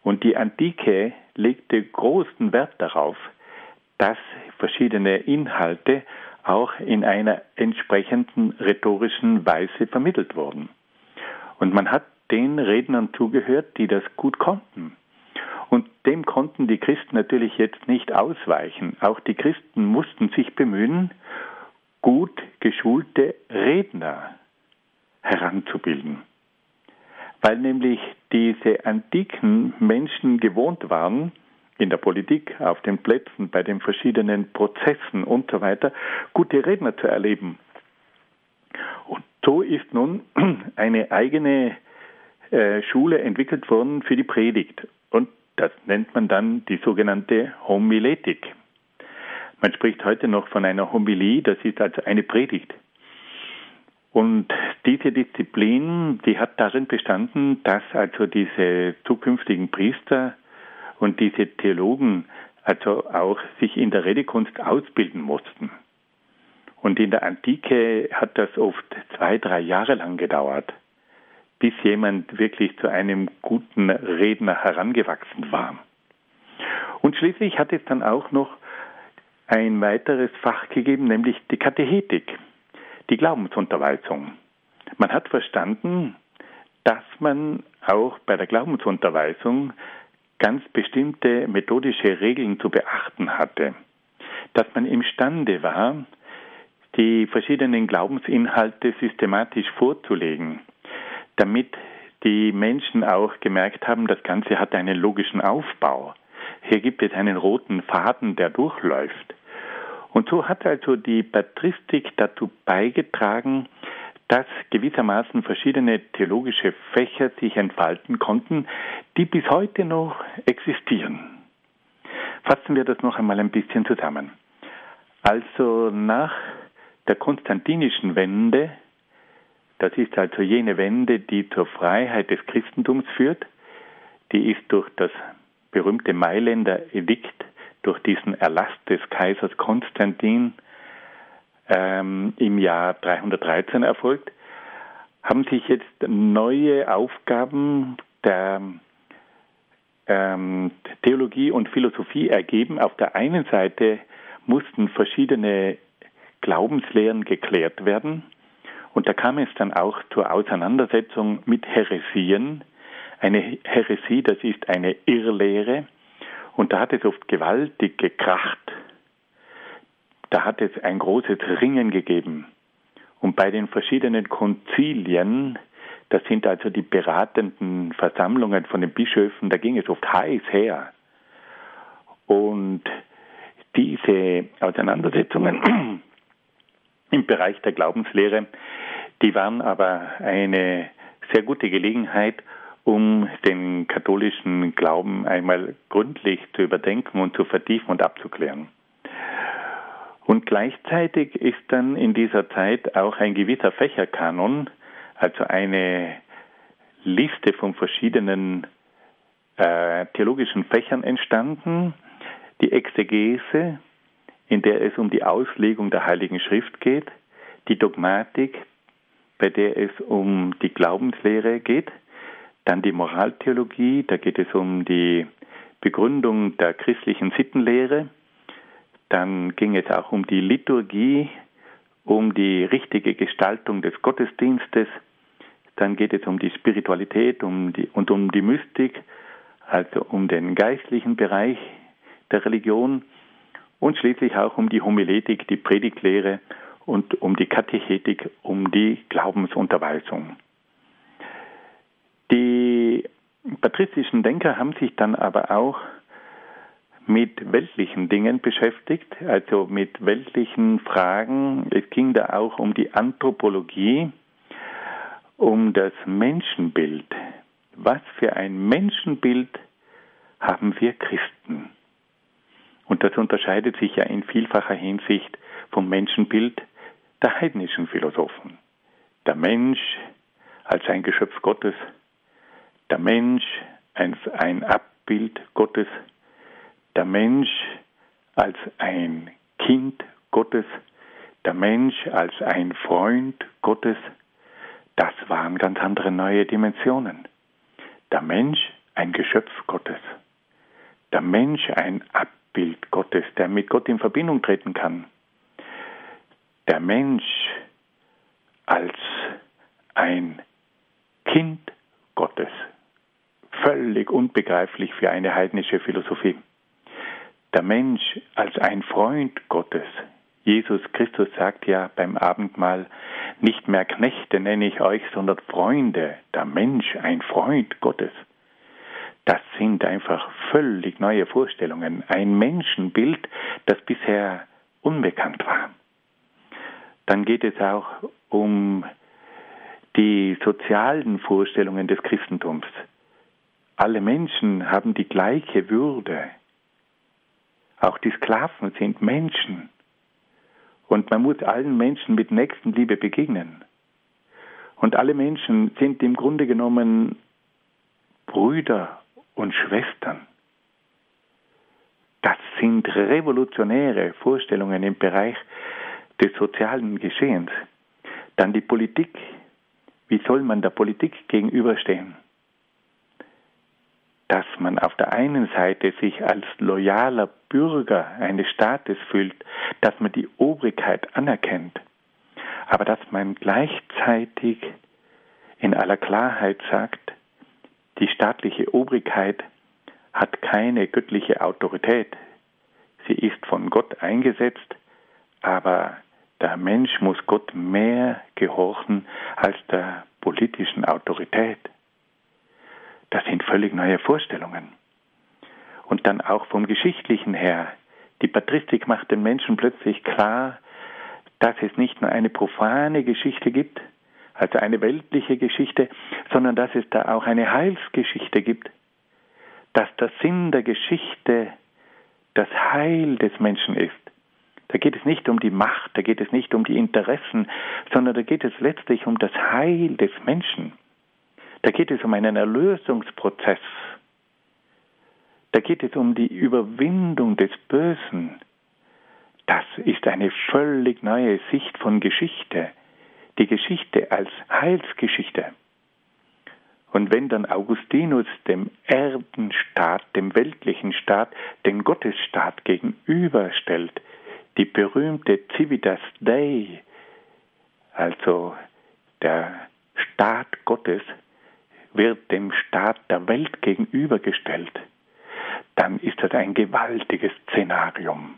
Und die Antike legte großen Wert darauf, dass verschiedene Inhalte auch in einer entsprechenden rhetorischen Weise vermittelt wurden. Und man hat den Rednern zugehört, die das gut konnten. Und dem konnten die Christen natürlich jetzt nicht ausweichen. Auch die Christen mussten sich bemühen, gut geschulte Redner heranzubilden. Weil nämlich diese antiken Menschen gewohnt waren, in der Politik, auf den Plätzen, bei den verschiedenen Prozessen und so weiter, gute Redner zu erleben. Und so ist nun eine eigene äh, Schule entwickelt worden für die Predigt. Das nennt man dann die sogenannte Homiletik. Man spricht heute noch von einer Homilie, das ist also eine Predigt. Und diese Disziplin, die hat darin bestanden, dass also diese zukünftigen Priester und diese Theologen also auch sich in der Redekunst ausbilden mussten. Und in der Antike hat das oft zwei, drei Jahre lang gedauert bis jemand wirklich zu einem guten Redner herangewachsen war. Und schließlich hat es dann auch noch ein weiteres Fach gegeben, nämlich die Katechetik, die Glaubensunterweisung. Man hat verstanden, dass man auch bei der Glaubensunterweisung ganz bestimmte methodische Regeln zu beachten hatte, dass man imstande war, die verschiedenen Glaubensinhalte systematisch vorzulegen, damit die Menschen auch gemerkt haben, das Ganze hat einen logischen Aufbau. Hier gibt es einen roten Faden, der durchläuft. Und so hat also die Patristik dazu beigetragen, dass gewissermaßen verschiedene theologische Fächer sich entfalten konnten, die bis heute noch existieren. Fassen wir das noch einmal ein bisschen zusammen. Also nach der konstantinischen Wende, das ist also jene Wende, die zur Freiheit des Christentums führt, die ist durch das berühmte Mailänder Edikt, durch diesen Erlass des Kaisers Konstantin ähm, im Jahr 313 erfolgt, haben sich jetzt neue Aufgaben der ähm, Theologie und Philosophie ergeben. Auf der einen Seite mussten verschiedene Glaubenslehren geklärt werden. Und da kam es dann auch zur Auseinandersetzung mit Heresien. Eine Heresie, das ist eine Irrlehre. Und da hat es oft gewaltig gekracht. Da hat es ein großes Ringen gegeben. Und bei den verschiedenen Konzilien, das sind also die beratenden Versammlungen von den Bischöfen, da ging es oft heiß her. Und diese Auseinandersetzungen im Bereich der Glaubenslehre, die waren aber eine sehr gute Gelegenheit, um den katholischen Glauben einmal gründlich zu überdenken und zu vertiefen und abzuklären. Und gleichzeitig ist dann in dieser Zeit auch ein gewisser Fächerkanon, also eine Liste von verschiedenen äh, theologischen Fächern entstanden, die Exegese, in der es um die Auslegung der Heiligen Schrift geht, die Dogmatik, bei der es um die Glaubenslehre geht, dann die Moraltheologie, da geht es um die Begründung der christlichen Sittenlehre, dann ging es auch um die Liturgie, um die richtige Gestaltung des Gottesdienstes, dann geht es um die Spiritualität um die, und um die Mystik, also um den geistlichen Bereich der Religion und schließlich auch um die Homiletik, die Predigtlehre und um die Katechetik, um die Glaubensunterweisung. Die patrizischen Denker haben sich dann aber auch mit weltlichen Dingen beschäftigt, also mit weltlichen Fragen. Es ging da auch um die Anthropologie, um das Menschenbild. Was für ein Menschenbild haben wir Christen? Und das unterscheidet sich ja in vielfacher Hinsicht vom Menschenbild der heidnischen Philosophen. Der Mensch als ein Geschöpf Gottes, der Mensch als ein Abbild Gottes, der Mensch als ein Kind Gottes, der Mensch als ein Freund Gottes, das waren ganz andere neue Dimensionen. Der Mensch ein Geschöpf Gottes, der Mensch ein Abbild Bild Gottes, der mit Gott in Verbindung treten kann. Der Mensch als ein Kind Gottes, völlig unbegreiflich für eine heidnische Philosophie. Der Mensch als ein Freund Gottes. Jesus Christus sagt ja beim Abendmahl, nicht mehr Knechte nenne ich euch, sondern Freunde. Der Mensch ein Freund Gottes. Das sind einfach völlig neue Vorstellungen, ein Menschenbild, das bisher unbekannt war. Dann geht es auch um die sozialen Vorstellungen des Christentums. Alle Menschen haben die gleiche Würde. Auch die Sklaven sind Menschen. Und man muss allen Menschen mit Nächstenliebe begegnen. Und alle Menschen sind im Grunde genommen Brüder und Schwestern. Das sind revolutionäre Vorstellungen im Bereich des sozialen Geschehens. Dann die Politik. Wie soll man der Politik gegenüberstehen? Dass man auf der einen Seite sich als loyaler Bürger eines Staates fühlt, dass man die Obrigkeit anerkennt, aber dass man gleichzeitig in aller Klarheit sagt, die staatliche Obrigkeit hat keine göttliche Autorität. Sie ist von Gott eingesetzt, aber der Mensch muss Gott mehr gehorchen als der politischen Autorität. das sind völlig neue Vorstellungen. Und dann auch vom Geschichtlichen her. Die Patristik macht den Menschen plötzlich klar, dass es nicht nur eine profane Geschichte gibt, also eine weltliche Geschichte, sondern dass es da auch eine Heilsgeschichte gibt, dass der Sinn der Geschichte das Heil des Menschen ist. Da geht es nicht um die Macht, da geht es nicht um die Interessen, sondern da geht es letztlich um das Heil des Menschen. Da geht es um einen Erlösungsprozess. Da geht es um die Überwindung des Bösen. Das ist eine völlig neue Sicht von Geschichte. Die Geschichte als Heilsgeschichte. Und wenn dann Augustinus dem Erdenstaat, dem weltlichen Staat, den Gottesstaat gegenüberstellt, die berühmte Civitas Dei, also der Staat Gottes, wird dem Staat der Welt gegenübergestellt, dann ist das ein gewaltiges Szenarium.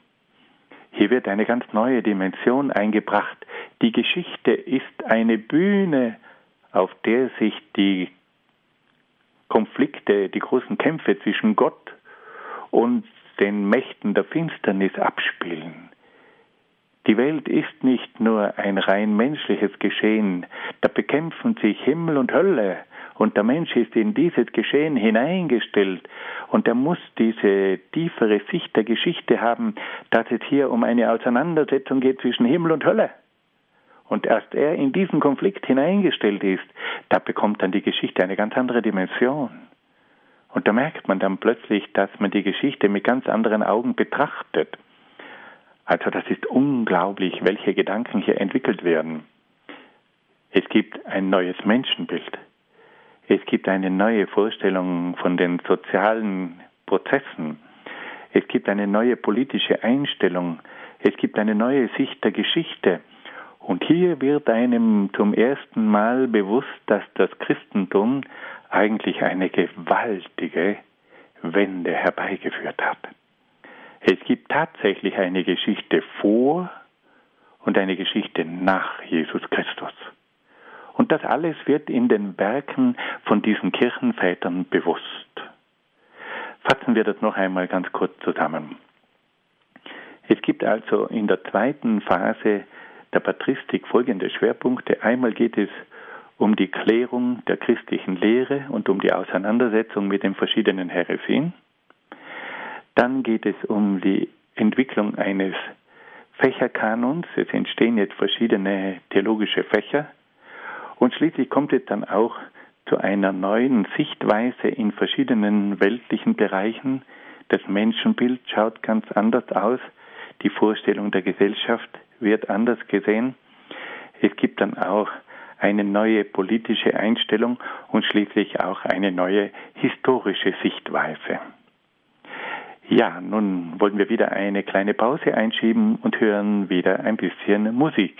Hier wird eine ganz neue Dimension eingebracht. Die Geschichte ist eine Bühne, auf der sich die Konflikte, die großen Kämpfe zwischen Gott und den Mächten der Finsternis abspielen. Die Welt ist nicht nur ein rein menschliches Geschehen, da bekämpfen sich Himmel und Hölle, und der Mensch ist in dieses Geschehen hineingestellt und er muss diese tiefere Sicht der Geschichte haben, dass es hier um eine Auseinandersetzung geht zwischen Himmel und Hölle. Und erst er in diesen Konflikt hineingestellt ist, da bekommt dann die Geschichte eine ganz andere Dimension. Und da merkt man dann plötzlich, dass man die Geschichte mit ganz anderen Augen betrachtet. Also das ist unglaublich, welche Gedanken hier entwickelt werden. Es gibt ein neues Menschenbild. Es gibt eine neue Vorstellung von den sozialen Prozessen. Es gibt eine neue politische Einstellung. Es gibt eine neue Sicht der Geschichte. Und hier wird einem zum ersten Mal bewusst, dass das Christentum eigentlich eine gewaltige Wende herbeigeführt hat. Es gibt tatsächlich eine Geschichte vor und eine Geschichte nach Jesus Christus. Und das alles wird in den Werken von diesen Kirchenvätern bewusst. Fassen wir das noch einmal ganz kurz zusammen. Es gibt also in der zweiten Phase der Patristik folgende Schwerpunkte. Einmal geht es um die Klärung der christlichen Lehre und um die Auseinandersetzung mit den verschiedenen Heresien. Dann geht es um die Entwicklung eines Fächerkanons. Es entstehen jetzt verschiedene theologische Fächer. Und schließlich kommt es dann auch zu einer neuen Sichtweise in verschiedenen weltlichen Bereichen. Das Menschenbild schaut ganz anders aus. Die Vorstellung der Gesellschaft wird anders gesehen. Es gibt dann auch eine neue politische Einstellung und schließlich auch eine neue historische Sichtweise. Ja, nun wollen wir wieder eine kleine Pause einschieben und hören wieder ein bisschen Musik.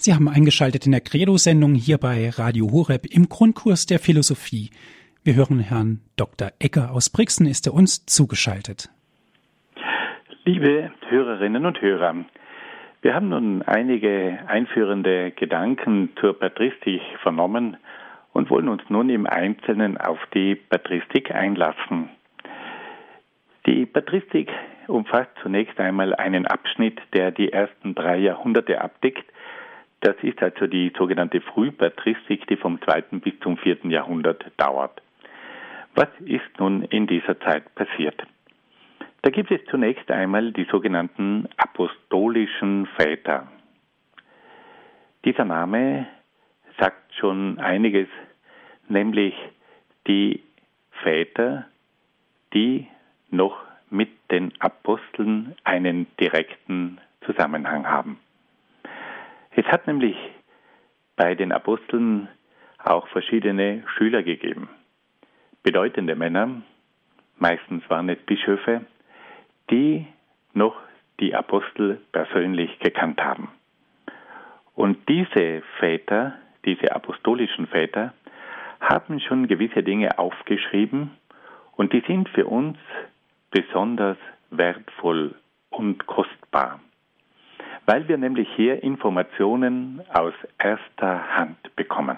Sie haben eingeschaltet in der Credo-Sendung hier bei Radio Horeb im Grundkurs der Philosophie. Wir hören Herrn Dr. Egger aus Brixen, ist er uns zugeschaltet. Liebe Hörerinnen und Hörer, wir haben nun einige einführende Gedanken zur Patristik vernommen und wollen uns nun im Einzelnen auf die Patristik einlassen. Die Patristik umfasst zunächst einmal einen Abschnitt, der die ersten drei Jahrhunderte abdeckt, das ist also die sogenannte Frühpatristik, die vom zweiten bis zum vierten Jahrhundert dauert. Was ist nun in dieser Zeit passiert? Da gibt es zunächst einmal die sogenannten apostolischen Väter. Dieser Name sagt schon einiges, nämlich die Väter, die noch mit den Aposteln einen direkten Zusammenhang haben. Es hat nämlich bei den Aposteln auch verschiedene Schüler gegeben. Bedeutende Männer, meistens waren es Bischöfe, die noch die Apostel persönlich gekannt haben. Und diese Väter, diese apostolischen Väter, haben schon gewisse Dinge aufgeschrieben und die sind für uns besonders wertvoll und kostbar, weil wir nämlich hier Informationen aus erster Hand bekommen.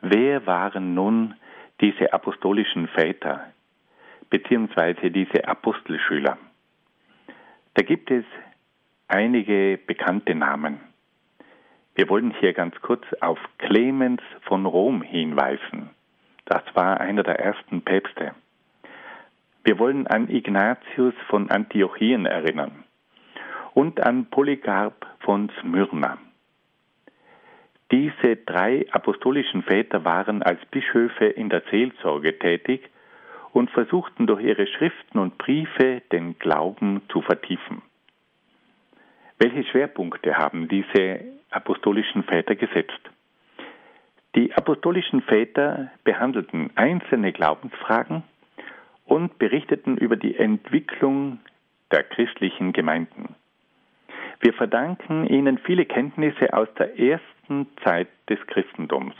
Wer waren nun diese apostolischen Väter beziehungsweise diese Apostelschüler? Da gibt es einige bekannte Namen. Wir wollen hier ganz kurz auf Clemens von Rom hinweisen. Das war einer der ersten Päpste. Wir wollen an Ignatius von Antiochien erinnern und an Polycarp von Smyrna. Diese drei apostolischen Väter waren als Bischöfe in der Seelsorge tätig und versuchten durch ihre Schriften und Briefe den Glauben zu vertiefen. Welche Schwerpunkte haben diese apostolischen Väter gesetzt? Die apostolischen Väter behandelten einzelne Glaubensfragen und berichteten über die Entwicklung der christlichen Gemeinden. Wir verdanken ihnen viele Kenntnisse aus der ersten Zeit des Christentums.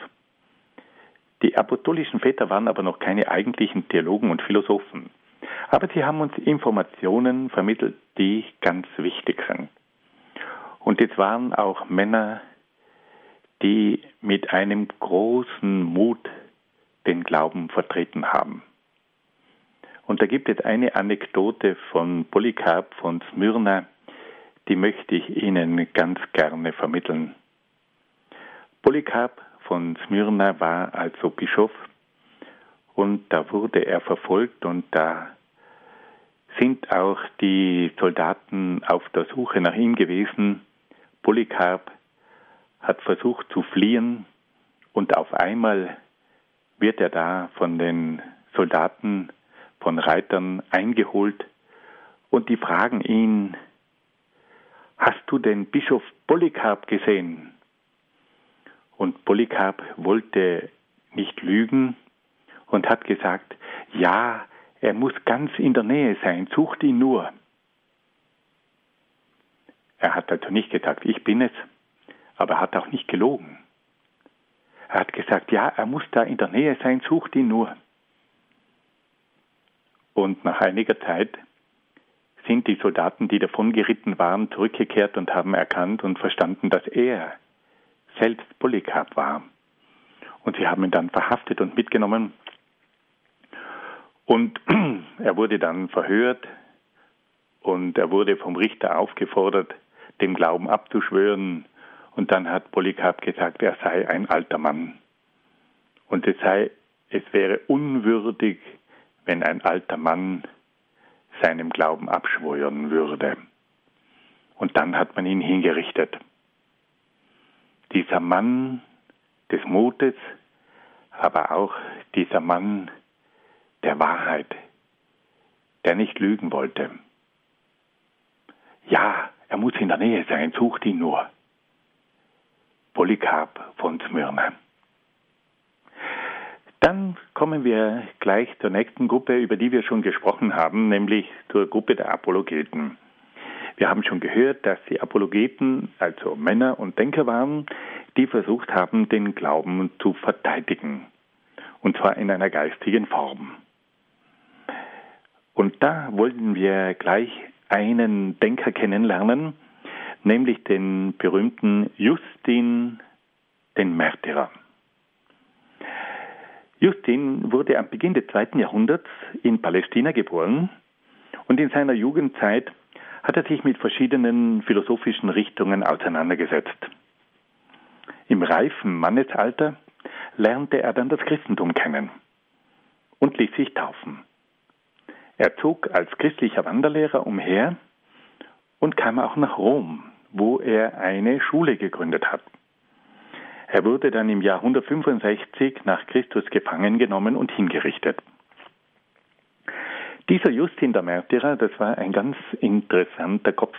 Die apostolischen Väter waren aber noch keine eigentlichen Theologen und Philosophen. Aber sie haben uns Informationen vermittelt, die ganz wichtig sind. Und es waren auch Männer, die mit einem großen Mut den Glauben vertreten haben. Und da gibt es eine Anekdote von Polycarp von Smyrna, die möchte ich Ihnen ganz gerne vermitteln. Polycarp von Smyrna war also Bischof und da wurde er verfolgt und da sind auch die Soldaten auf der Suche nach ihm gewesen Polycarp hat versucht zu fliehen und auf einmal wird er da von den Soldaten, von Reitern eingeholt und die fragen ihn, hast du den Bischof Polycarp gesehen? Und Polycarp wollte nicht lügen und hat gesagt, ja, er muss ganz in der Nähe sein, sucht ihn nur. Er hat also nicht gesagt, ich bin es, aber er hat auch nicht gelogen. Er hat gesagt, ja, er muss da in der Nähe sein, sucht ihn nur. Und nach einiger Zeit sind die Soldaten, die davon geritten waren, zurückgekehrt und haben erkannt und verstanden, dass er selbst Polycarp war. Und sie haben ihn dann verhaftet und mitgenommen. Und er wurde dann verhört und er wurde vom Richter aufgefordert, dem Glauben abzuschwören. Und dann hat Polycarp gesagt, er sei ein alter Mann. Und es sei, es wäre unwürdig, wenn ein alter Mann seinem Glauben abschwören würde. Und dann hat man ihn hingerichtet. Dieser Mann des Mutes, aber auch dieser Mann der Wahrheit, der nicht lügen wollte. Ja, er muss in der Nähe sein, sucht ihn nur. Polycarp von Smyrna. Dann kommen wir gleich zur nächsten Gruppe, über die wir schon gesprochen haben, nämlich zur Gruppe der Apologeten. Wir haben schon gehört, dass die Apologeten also Männer und Denker waren, die versucht haben, den Glauben zu verteidigen. Und zwar in einer geistigen Form. Und da wollten wir gleich einen Denker kennenlernen, nämlich den berühmten Justin den Märtyrer. Justin wurde am Beginn des zweiten Jahrhunderts in Palästina geboren und in seiner Jugendzeit hat er sich mit verschiedenen philosophischen Richtungen auseinandergesetzt. Im reifen Mannesalter lernte er dann das Christentum kennen und ließ sich taufen. Er zog als christlicher Wanderlehrer umher und kam auch nach Rom, wo er eine Schule gegründet hat. Er wurde dann im Jahr 165 nach Christus gefangen genommen und hingerichtet. Dieser Justin der Märtyrer, das war ein ganz interessanter Kopf,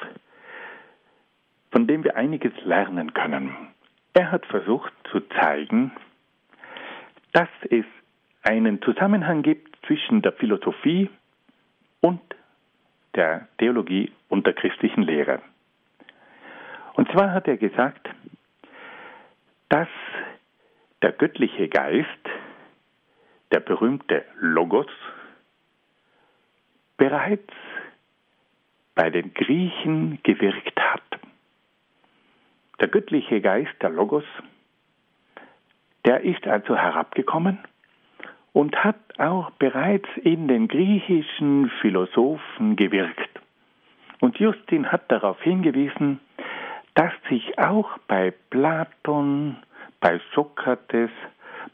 von dem wir einiges lernen können. Er hat versucht zu zeigen, dass es einen Zusammenhang gibt zwischen der Philosophie und der Theologie und der christlichen Lehre. Und zwar hat er gesagt, dass der göttliche Geist, der berühmte Logos, bereits bei den Griechen gewirkt hat. Der göttliche Geist, der Logos, der ist also herabgekommen und hat auch bereits in den griechischen Philosophen gewirkt. Und Justin hat darauf hingewiesen, dass sich auch bei Platon, bei Sokrates,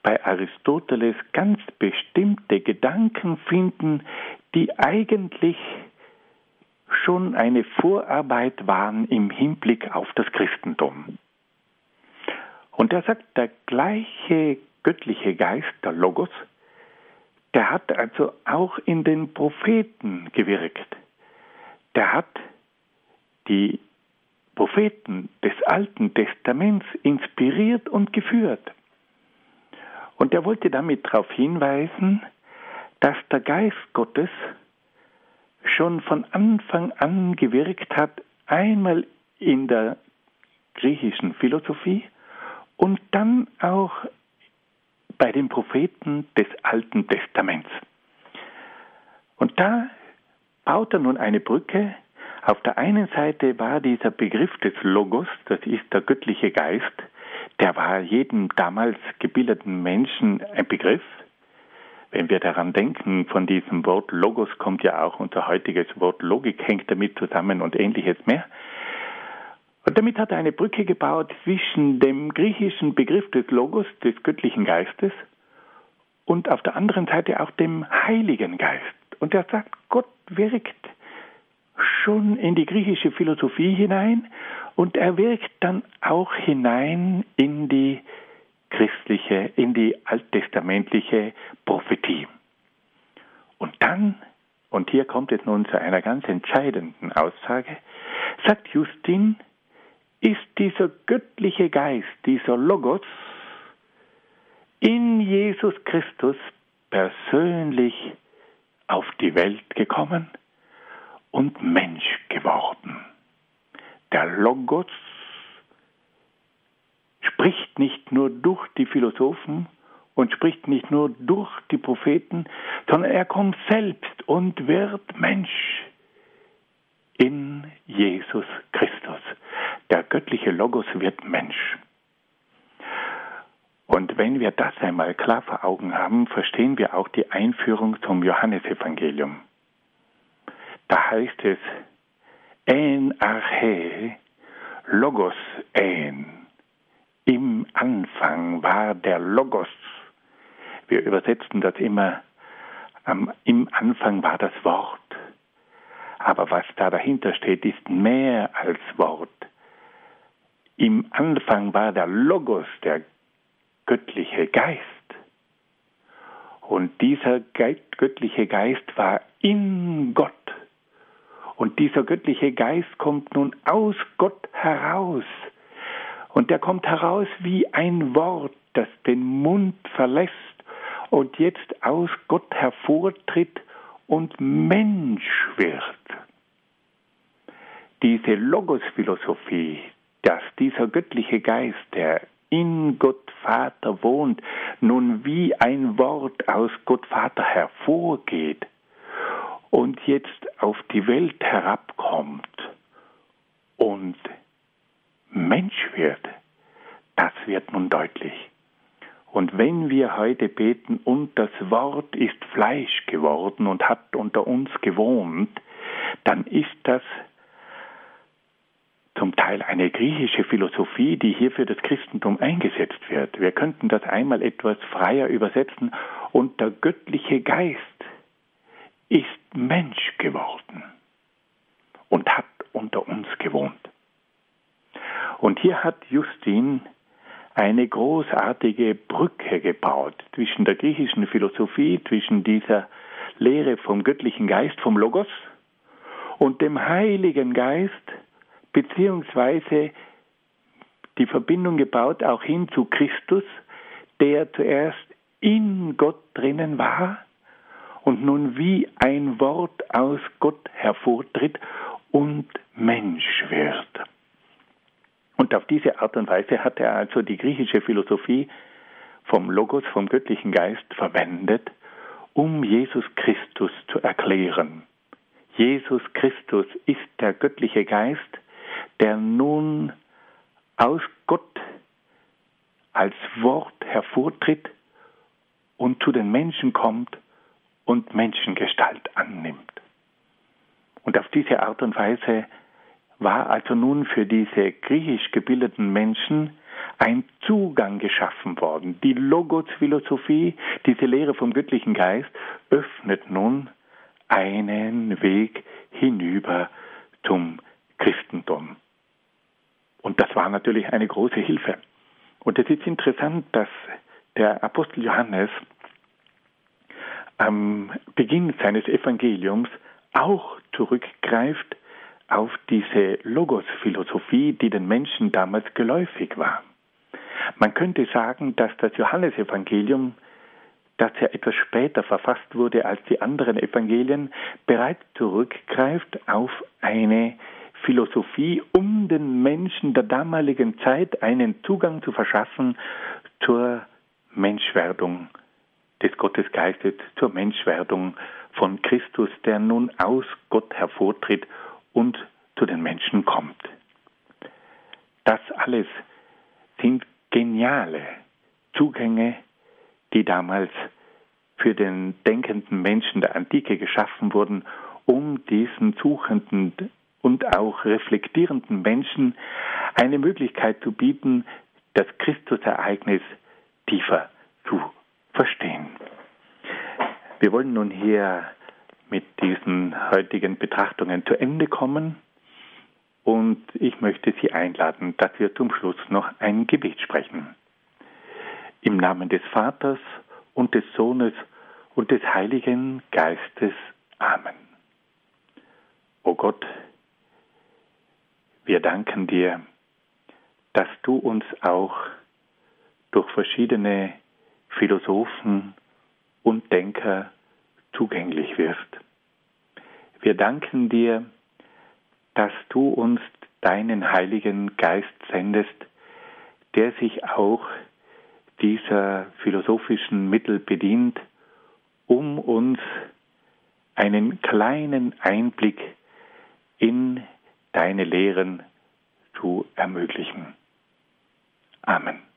bei Aristoteles ganz bestimmte Gedanken finden, die eigentlich schon eine Vorarbeit waren im Hinblick auf das Christentum. Und da sagt der gleiche göttliche Geist, der Logos, der hat also auch in den Propheten gewirkt. Der hat die Propheten des Alten Testaments inspiriert und geführt. Und er wollte damit darauf hinweisen, dass der Geist Gottes schon von Anfang an gewirkt hat, einmal in der griechischen Philosophie und dann auch bei den Propheten des Alten Testaments. Und da baut er nun eine Brücke. Auf der einen Seite war dieser Begriff des Logos, das ist der göttliche Geist, der war jedem damals gebildeten Menschen ein Begriff. Wenn wir daran denken, von diesem Wort Logos kommt ja auch unser heutiges Wort Logik, hängt damit zusammen und ähnliches mehr. Und damit hat er eine Brücke gebaut zwischen dem griechischen Begriff des Logos, des göttlichen Geistes, und auf der anderen Seite auch dem Heiligen Geist. Und er sagt, Gott wirkt schon in die griechische Philosophie hinein und er wirkt dann auch hinein in die christliche, in die alttestamentliche Prophetie. Und dann, und hier kommt es nun zu einer ganz entscheidenden Aussage, sagt Justin, ist dieser göttliche Geist, dieser Logos, in Jesus Christus persönlich auf die Welt gekommen und Mensch geworden. Der Logos spricht nicht nur durch die Philosophen und spricht nicht nur durch die Propheten, sondern er kommt selbst und wird Mensch in Jesus Christus. Der göttliche Logos wird Mensch. Und wenn wir das einmal klar vor Augen haben, verstehen wir auch die Einführung zum Johannesevangelium. Da heißt es, En arche, Logos en. Im Anfang war der Logos. Wir übersetzen das immer, ähm, im Anfang war das Wort. Aber was da dahinter steht, ist mehr als Wort. Im Anfang war der Logos, der göttliche Geist. Und dieser göttliche Geist war in Gott. Und dieser göttliche Geist kommt nun aus Gott heraus. Und der kommt heraus wie ein Wort, das den Mund verlässt und jetzt aus Gott hervortritt und Mensch wird. Diese Logos-Philosophie, dass dieser göttliche Geist, der in Gott Vater wohnt, nun wie ein Wort aus Gott Vater hervorgeht und jetzt auf die Welt herabkommt und Mensch wird, das wird nun deutlich. Und wenn wir heute beten, und das Wort ist Fleisch geworden und hat unter uns gewohnt, dann ist das zum Teil eine griechische Philosophie, die hier für das Christentum eingesetzt wird. Wir könnten das einmal etwas freier übersetzen und der göttliche Geist ist Mensch geworden und hat unter uns gewohnt. Und hier hat Justin eine großartige Brücke gebaut zwischen der griechischen Philosophie, zwischen dieser Lehre vom göttlichen Geist, vom Logos und dem Heiligen Geist, beziehungsweise die Verbindung gebaut auch hin zu Christus, der zuerst in Gott drinnen war und nun wie ein Wort aus Gott hervortritt und Mensch wird. Und auf diese Art und Weise hat er also die griechische Philosophie vom Logos, vom göttlichen Geist verwendet, um Jesus Christus zu erklären. Jesus Christus ist der göttliche Geist, der nun aus Gott als Wort hervortritt und zu den Menschen kommt und Menschengestalt annimmt. Und auf diese Art und Weise war also nun für diese griechisch gebildeten Menschen ein Zugang geschaffen worden. Die Logos-Philosophie, diese Lehre vom göttlichen Geist, öffnet nun einen Weg hinüber zum Christentum. Und das war natürlich eine große Hilfe. Und es ist interessant, dass der Apostel Johannes am Beginn seines Evangeliums auch zurückgreift auf diese Logos-Philosophie, die den Menschen damals geläufig war. Man könnte sagen, dass das Johannesevangelium, das ja etwas später verfasst wurde als die anderen Evangelien, bereits zurückgreift auf eine Philosophie, um den Menschen der damaligen Zeit einen Zugang zu verschaffen zur Menschwerdung des Gottesgeistes, zur Menschwerdung von Christus, der nun aus Gott hervortritt und zu den Menschen kommt. Das alles sind geniale Zugänge, die damals für den denkenden Menschen der Antike geschaffen wurden, um diesen suchenden und auch reflektierenden Menschen eine Möglichkeit zu bieten, das Christusereignis tiefer zu verstehen. Wir wollen nun hier mit diesen heutigen Betrachtungen zu Ende kommen und ich möchte Sie einladen, dass wir zum Schluss noch ein Gebet sprechen. Im Namen des Vaters und des Sohnes und des Heiligen Geistes. Amen. O Gott, wir danken dir, dass du uns auch durch verschiedene Philosophen und Denker zugänglich wirst. Wir danken dir, dass du uns deinen Heiligen Geist sendest, der sich auch dieser philosophischen Mittel bedient, um uns einen kleinen Einblick in deine Lehren zu ermöglichen. Amen.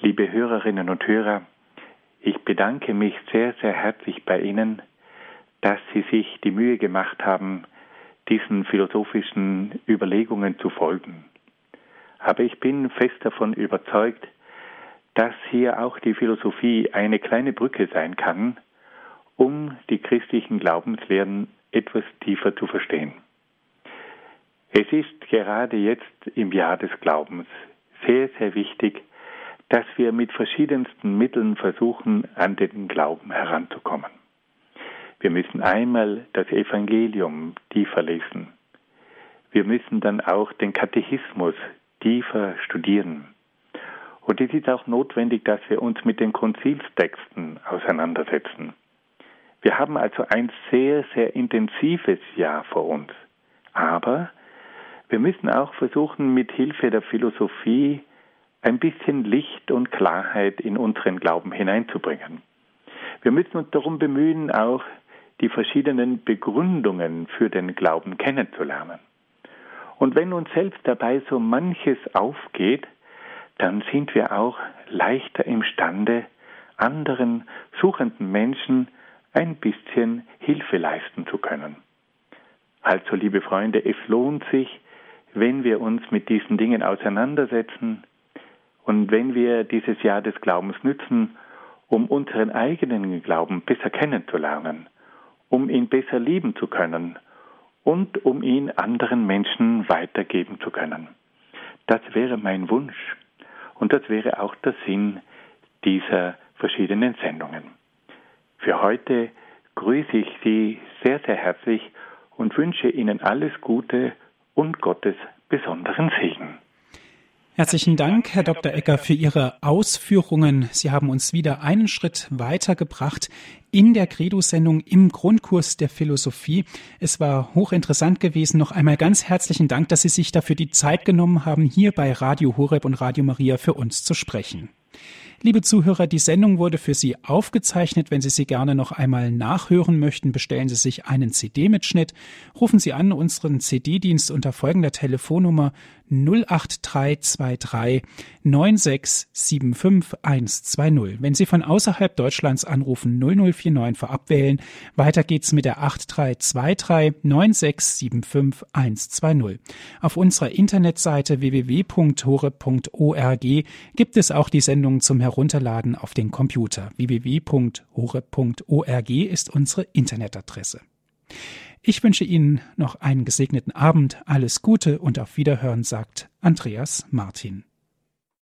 Liebe Hörerinnen und Hörer, ich bedanke mich sehr, sehr herzlich bei Ihnen, dass Sie sich die Mühe gemacht haben, diesen philosophischen Überlegungen zu folgen. Aber ich bin fest davon überzeugt, dass hier auch die Philosophie eine kleine Brücke sein kann, um die christlichen Glaubenslehren etwas tiefer zu verstehen. Es ist gerade jetzt im Jahr des Glaubens sehr, sehr wichtig, dass wir mit verschiedensten Mitteln versuchen, an den Glauben heranzukommen. Wir müssen einmal das Evangelium tiefer lesen. Wir müssen dann auch den Katechismus tiefer studieren. Und es ist auch notwendig, dass wir uns mit den Konzilstexten auseinandersetzen. Wir haben also ein sehr, sehr intensives Jahr vor uns. Aber wir müssen auch versuchen, mit Hilfe der Philosophie ein bisschen Licht und Klarheit in unseren Glauben hineinzubringen. Wir müssen uns darum bemühen, auch die verschiedenen Begründungen für den Glauben kennenzulernen. Und wenn uns selbst dabei so manches aufgeht, dann sind wir auch leichter imstande, anderen suchenden Menschen ein bisschen Hilfe leisten zu können. Also, liebe Freunde, es lohnt sich, wenn wir uns mit diesen Dingen auseinandersetzen, und wenn wir dieses Jahr des Glaubens nützen, um unseren eigenen Glauben besser kennenzulernen, um ihn besser lieben zu können und um ihn anderen Menschen weitergeben zu können. Das wäre mein Wunsch und das wäre auch der Sinn dieser verschiedenen Sendungen. Für heute grüße ich Sie sehr, sehr herzlich und wünsche Ihnen alles Gute und Gottes besonderen Segen. Herzlichen Dank, Herr Dr. Ecker, für Ihre Ausführungen. Sie haben uns wieder einen Schritt weitergebracht in der Credo-Sendung im Grundkurs der Philosophie. Es war hochinteressant gewesen. Noch einmal ganz herzlichen Dank, dass Sie sich dafür die Zeit genommen haben, hier bei Radio Horeb und Radio Maria für uns zu sprechen. Liebe Zuhörer, die Sendung wurde für Sie aufgezeichnet. Wenn Sie sie gerne noch einmal nachhören möchten, bestellen Sie sich einen CD-Mitschnitt. Rufen Sie an unseren CD-Dienst unter folgender Telefonnummer 08323 9675120. Wenn Sie von außerhalb Deutschlands anrufen, 0049 vorab wählen. Weiter geht's mit der 8323 9675120. Auf unserer Internetseite www.hore.org gibt es auch die Sendung zum Herunterladen auf den Computer. www.hore.org ist unsere Internetadresse. Ich wünsche Ihnen noch einen gesegneten Abend, alles Gute und auf Wiederhören, sagt Andreas Martin.